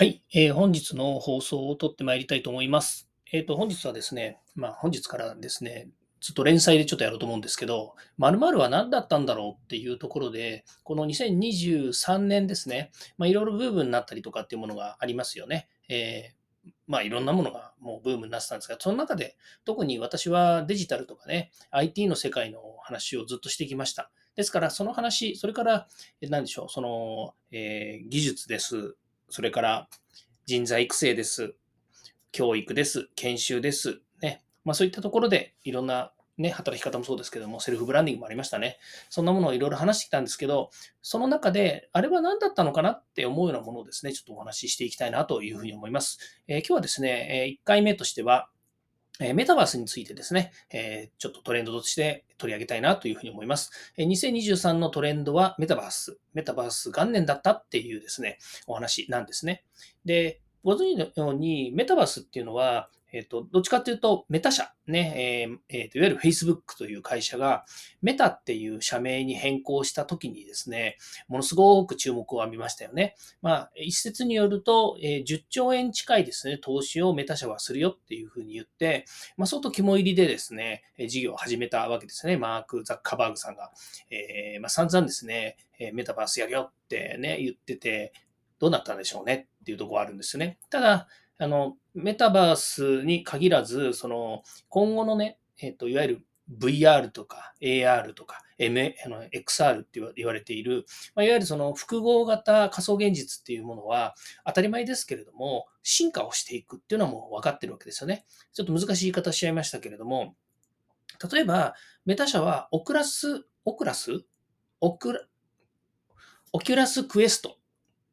はい、えー、本日の放送を撮ってまいりたいと思います。えっ、ー、と、本日はですね、まあ、本日からですね、ずっと連載でちょっとやろうと思うんですけど、〇〇は何だったんだろうっていうところで、この2023年ですね、まあ、いろいろブームになったりとかっていうものがありますよね。えー、まあ、いろんなものがもうブームになってたんですが、その中で特に私はデジタルとかね、IT の世界の話をずっとしてきました。ですから、その話、それから、何でしょう、その、えー、技術です。それから人材育成です。教育です。研修です。ね。まあそういったところでいろんなね、働き方もそうですけども、セルフブランディングもありましたね。そんなものをいろいろ話してきたんですけど、その中で、あれは何だったのかなって思うようなものをですね、ちょっとお話ししていきたいなというふうに思います。えー、今日はですね、1回目としては、えメタバースについてですね、えちょっとトレンドとして取り上げたいなというふうに思います。え2023のトレンドはメタバース、メタバース元年だったっていうですね、お話なんですね。で、ご存知のように、メタバースっていうのは、えっ、と、どっちかっていうと、メタ社、ね、えー、えー、と、いわゆる Facebook という会社が、メタっていう社名に変更したときにですね、ものすごく注目を浴びましたよね。まあ、一説によると、えー、10兆円近いですね、投資をメタ社はするよっていうふうに言って、まあ、相当肝入りでですね、事業を始めたわけですね。マーク・ザッカーバーグさんが。えー、まあ、散々ですね、メタバースやるよってね、言ってて、どうなったんでしょうねっていうところあるんですよね。ただ、あの、メタバースに限らず、その、今後のね、えっ、と、いわゆる VR とか AR とか M、あの XR って言われている、ま、いわゆるその複合型仮想現実っていうものは当たり前ですけれども、進化をしていくっていうのはもう分かってるわけですよね。ちょっと難しい言い方しちゃいましたけれども、例えば、メタ社はオクラス、オクラスオクラ、オキュラスクエスト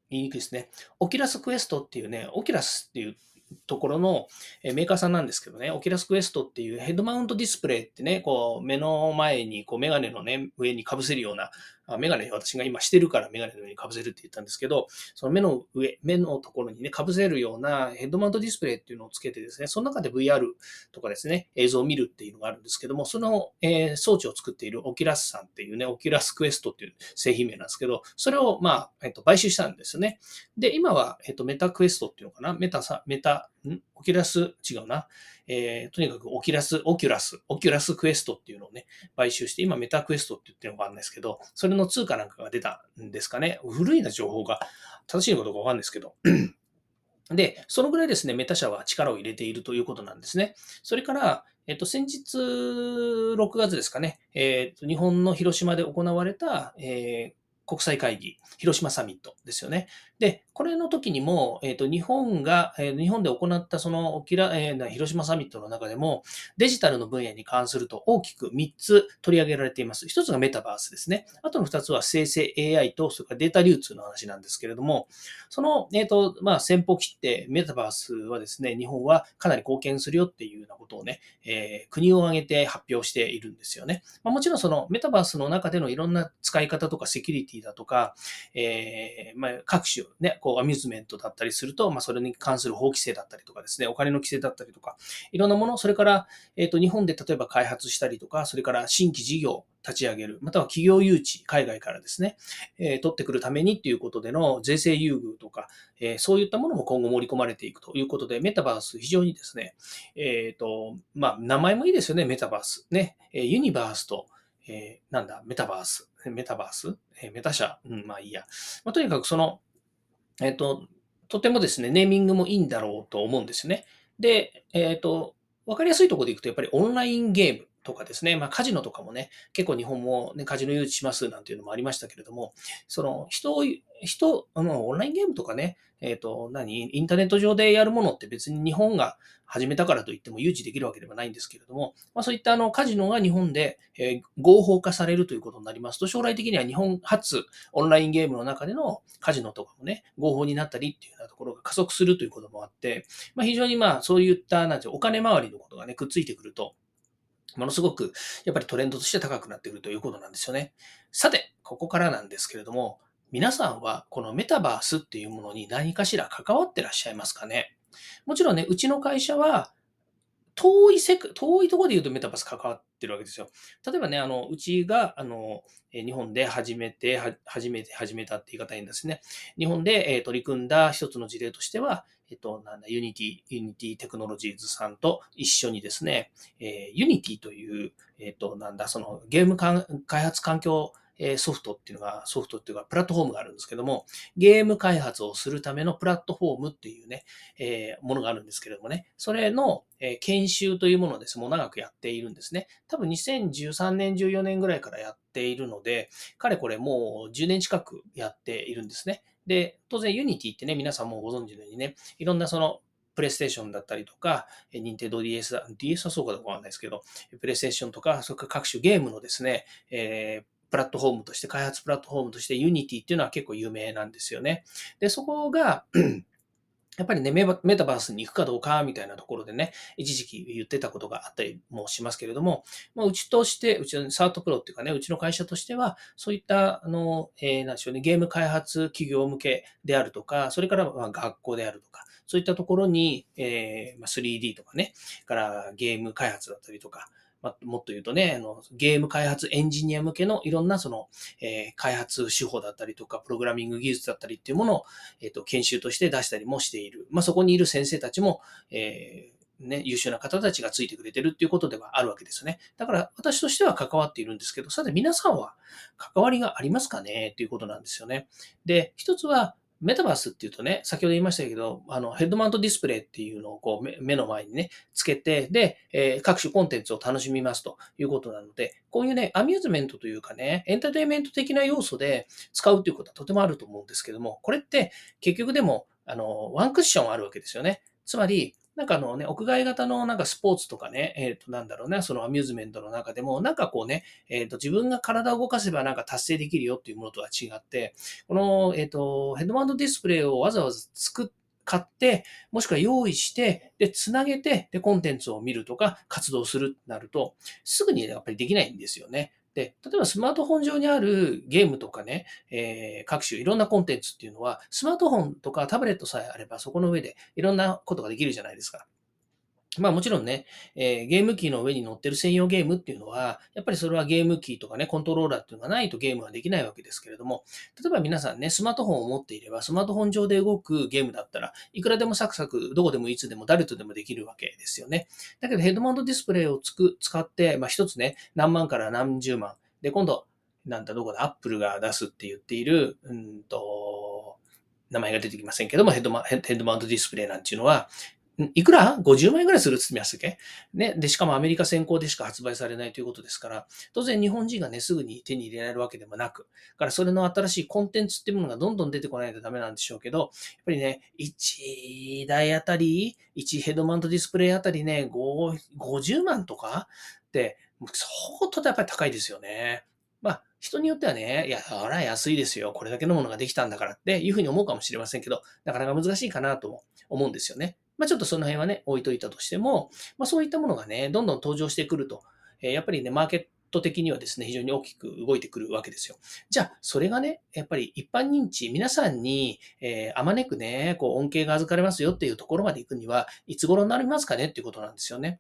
言いにくいですね。オキュラスクエストっていうね、オキュラスっていうところのメーカーさんなんですけどね、オキラスクエストっていうヘッドマウントディスプレイってね、こう目の前にこうメガネのね、上に被せるようなあメガネ私が今してるからメガネの上に被せるって言ったんですけど、その目の上、目のところにね、被せるようなヘッドマウントディスプレイっていうのをつけてですね、その中で VR とかですね、映像を見るっていうのがあるんですけども、その、え装置を作っているオキラスさんっていうね、オキラスクエストっていう製品名なんですけど、それをまあ、えっと、買収したんですよね。で、今は、えっと、メタクエストっていうのかなメタさ、メタ、ん？オキュラス、違うな。えー、とにかくオキュラス、オキュラス、オキュラスクエストっていうのをね、買収して、今メタクエストって言ってるのがあるんですけど、それの通貨なんかが出たんですかね。古いな情報が正しいのかどうかわかんないですけど。で、そのぐらいですね、メタ社は力を入れているということなんですね。それから、えっと、先日、6月ですかね、えっと、日本の広島で行われた、えー国際会議、広島サミットですよね。で、これの時にも、えっ、ー、と、日本が、えー、日本で行ったその、えー、広島サミットの中でも、デジタルの分野に関すると大きく3つ取り上げられています。1つがメタバースですね。あとの2つは生成 AI と、それからデータ流通の話なんですけれども、その、えっ、ー、と、まあ、先方切ってメタバースはですね、日本はかなり貢献するよっていうようなことをね、えー、国を挙げて発表しているんですよね。まあ、もちろんそのメタバースの中でのいろんな使い方とかセキュリティだとか、えー、まあ、各種ね、こう、アミューズメントだったりすると、まあ、それに関する法規制だったりとかですね、お金の規制だったりとか、いろんなもの、それから、えっ、ー、と、日本で例えば開発したりとか、それから新規事業立ち上げる、または企業誘致、海外からですね、えー、取ってくるためにっていうことでの税制優遇とか、えー、そういったものも今後盛り込まれていくということで、メタバース非常にですね、えっ、ー、と、まあ、名前もいいですよね、メタバース。ね、ユニバースと、えー、なんだ、メタバース、メタバース、えー、メタ社、うん、まあいいや。まあ、とにかくその、えっ、ー、と、とてもですね、ネーミングもいいんだろうと思うんですよね。で、えっ、と、わかりやすいところでいくと、やっぱりオンラインゲームとかですね、まあカジノとかもね、結構日本も、ね、カジノ誘致しますなんていうのもありましたけれども、その人を、人、あのオンラインゲームとかね、えっ、ー、と、何？インターネット上でやるものって別に日本が始めたからといっても誘致できるわけではないんですけれども、まあ、そういったあのカジノが日本で、えー、合法化されるということになりますと、将来的には日本初オンラインゲームの中でのカジノとかもね、合法になったりっていうようなところが加速するということもあって、まあ、非常にまあそういったなんてお金回りのことがね、くっついてくると、ものすごくやっぱりトレンドとして高くなってくるということなんですよね。さて、ここからなんですけれども、皆さんはこのメタバースっていうものに何かしら関わってらっしゃいますかね？もちろんね、うちの会社は遠い世界、遠いところで言うとメタバース関わってるわけですよ。例えばね、あの、うちが、あの、日本で始めて、初めて始めたって言い方いいんですね。日本で、取り組んだ一つの事例としては、えっと、なんだ、ユニティ、ユニティテクノロジーズさんと一緒にですね、えー、ユニティという、えっと、なんだ、そのゲーム開発環境ソフトっていうのが、ソフトっていうか、プラットフォームがあるんですけども、ゲーム開発をするためのプラットフォームっていうね、えー、ものがあるんですけれどもね、それの、え研修というものをですもう長くやっているんですね。多分2013年、14年ぐらいからやっているので、かれこれもう10年近くやっているんですね。で、当然 Unity ってね、皆さんもご存知のようにね、いろんなそのプレイステーションだったりとか、任天堂 DS だ、DS はそうかどうかわかんないですけど、プレイステーションとか、それから各種ゲームのですね、えープラットフォームとして、開発プラットフォームとして Unity っていうのは結構有名なんですよね。で、そこがやっぱりねメ、タバースに行くかどうかみたいなところでね、一時期言ってたことがあったりもしますけれども、まあ、うちとして、うちのサートプロっていうかね、うちの会社としては、そういった、あの、えー、なんでしょうね、ゲーム開発企業向けであるとか、それからまあ学校であるとか、そういったところに、えー、3D とかね、からゲーム開発だったりとか、ま、もっと言うとね、ゲーム開発エンジニア向けのいろんなその、え、開発手法だったりとか、プログラミング技術だったりっていうものを、えっ、と、研修として出したりもしている。まあ、そこにいる先生たちも、えー、ね、優秀な方たちがついてくれてるっていうことではあるわけですよね。だから私としては関わっているんですけど、さて皆さんは関わりがありますかね？っていうことなんですよね。で、一つはメタバースっていうとね、先ほど言いましたけど、あの、ヘッドマウントディスプレイっていうのをこう目の前にね、つけて、で、えー、各種コンテンツを楽しみますということなので、こういうね、アミューズメントというかね、エンターテインメント的な要素で使うということはとてもあると思うんですけども、これって結局でも、あの、ワンクッションあるわけですよね。つまり、なんかあのね、屋外型のなんかスポーツとかね、えっ、ー、と、なんだろうね、そのアミューズメントの中でも、なんかこうね、えっ、ー、と、自分が体を動かせばなんか達成できるよっていうものとは違って、この、えっ、ー、と、ヘッドマウントディスプレイをわざわざ作って、買って、もしくは用意して、で、つなげて、で、コンテンツを見るとか、活動するとなると、すぐにやっぱりできないんですよね。で、例えばスマートフォン上にあるゲームとかね、えー、各種いろんなコンテンツっていうのは、スマートフォンとかタブレットさえあれば、そこの上でいろんなことができるじゃないですか。まあもちろんね、えー、ゲーム機の上に乗ってる専用ゲームっていうのは、やっぱりそれはゲーム機とかね、コントローラーっていうのがないとゲームはできないわけですけれども、例えば皆さんね、スマートフォンを持っていれば、スマートフォン上で動くゲームだったらいくらでもサクサク、どこでもいつでも誰とでもできるわけですよね。だけどヘッドマウントディスプレイをつく使って、まあ一つね、何万から何十万。で、今度、なんだ、どこだ、アップルが出すって言っている、うんと、名前が出てきませんけども、ヘッドマヘッドマウントディスプレイなんていうのは、いくら ?50 万円ぐらいするって言ってましたっけ？ね。で、しかもアメリカ先行でしか発売されないということですから、当然日本人がね、すぐに手に入れられるわけでもなく、からそれの新しいコンテンツっていうものがどんどん出てこないとダメなんでしょうけど、やっぱりね、1台あたり、1ヘッドマウントディスプレイあたりね、50万とかって、相当やっぱり高いですよね。まあ、人によってはね、いや、あら安いですよ。これだけのものができたんだからっていうふうに思うかもしれませんけど、なかなか難しいかなと思うんですよね。まあ、ちょっとその辺はね、置いといたとしても、まあ、そういったものがね、どんどん登場してくると、え、やっぱりね、マーケット的にはですね、非常に大きく動いてくるわけですよ。じゃあ、それがね、やっぱり一般認知、皆さんに、えー、あまねくね、こう、恩恵が預かれますよっていうところまで行くには、いつ頃になりますかねっていうことなんですよね。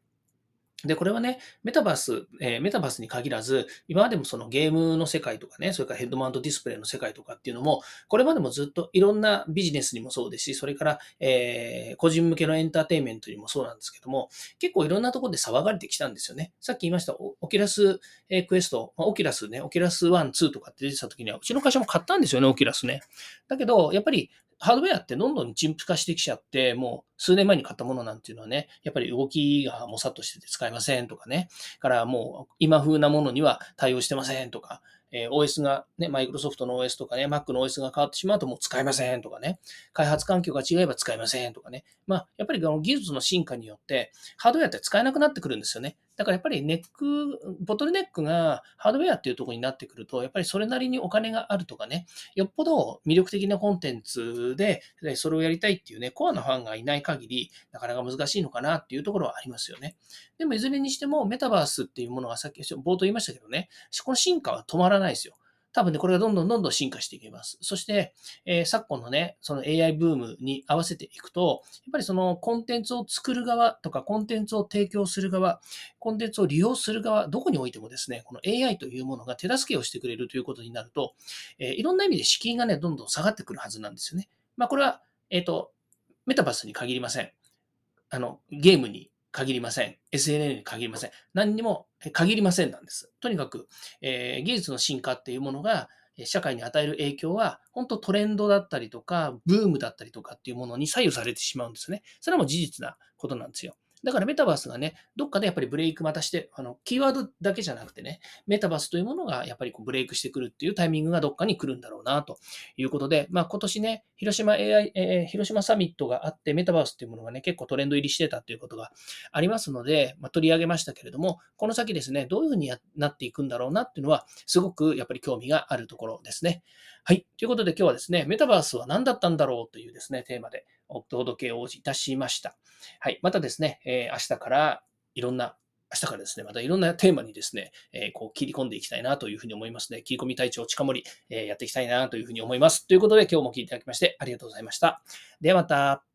で、これはね、メタバース、えー、メタバースに限らず、今までもそのゲームの世界とかね、それからヘッドマウントディスプレイの世界とかっていうのも、これまでもずっといろんなビジネスにもそうですし、それから、えー、個人向けのエンターテインメントにもそうなんですけども、結構いろんなところで騒がれてきたんですよね。さっき言いました、オキラス、えクエスト、まあ、オキラスね、オキラス1、2とかって出てた時には、うちの会社も買ったんですよね、オキラスね。だけど、やっぱりハードウェアってどんどん陳腐化してきちゃって、もう数年前に買ったものなんていうのはね、やっぱり動きがもさっとしてて使えませんとかね、からもう今風なものには対応してませんとか、え、OS がね、マイクロソフトの OS とかね、Mac の OS が変わってしまうともう使えませんとかね、開発環境が違えば使えませんとかね。まあ、やっぱりこの技術の進化によって、ハードウェアって使えなくなってくるんですよね。だからやっぱりネック、ボトルネックがハードウェアっていうところになってくると、やっぱりそれなりにお金があるとかね、よっぽど魅力的なコンテンツで、それをやりたいっていうね、コアなファンがいない限り、なかなか難しいのかなっていうところはありますよね。でもいずれにしても、メタバースっていうものはさっき冒頭言いましたけどね、この進化は止まらないですよ。多分ね、これがどんどんどんどん進化していきます。そして、えー、昨今のね、その AI ブームに合わせていくと、やっぱりそのコンテンツを作る側とか、コンテンツを提供する側、コンテンツを利用する側、どこにおいてもですね、この AI というものが手助けをしてくれるということになると、えー、いろんな意味で敷居がね、どんどん下がってくるはずなんですよね。まあ、これは、えっ、ー、と、メタバースに限りません。あの、ゲームに限りません。SNN に限りません。何にも限りませんなんです。とにかく、えー、技術の進化っていうものが、社会に与える影響は、本当トレンドだったりとか、ブームだったりとかっていうものに左右されてしまうんですね。それも事実なことなんですよ。だからメタバースがね、どっかでやっぱりブレイクまたして、あの、キーワードだけじゃなくてね、メタバースというものがやっぱりこうブレイクしてくるっていうタイミングがどっかに来るんだろうな、ということで、まあ今年ね、広島 AI、えー、広島サミットがあって、メタバースっていうものがね、結構トレンド入りしてたということがありますので、まあ、取り上げましたけれども、この先ですね、どういうふうになっていくんだろうなっていうのは、すごくやっぱり興味があるところですね。はい。ということで今日はですね、メタバースは何だったんだろうというですね、テーマでお届けをいたしました。はい。またですね、えー、明日からいろんな明日からですね、またいろんなテーマにですね、えー、こう切り込んでいきたいなというふうに思いますね、切り込み隊長近森、えー、やっていきたいなというふうに思います。ということで今日も聞いていただきましてありがとうございました。ではまた。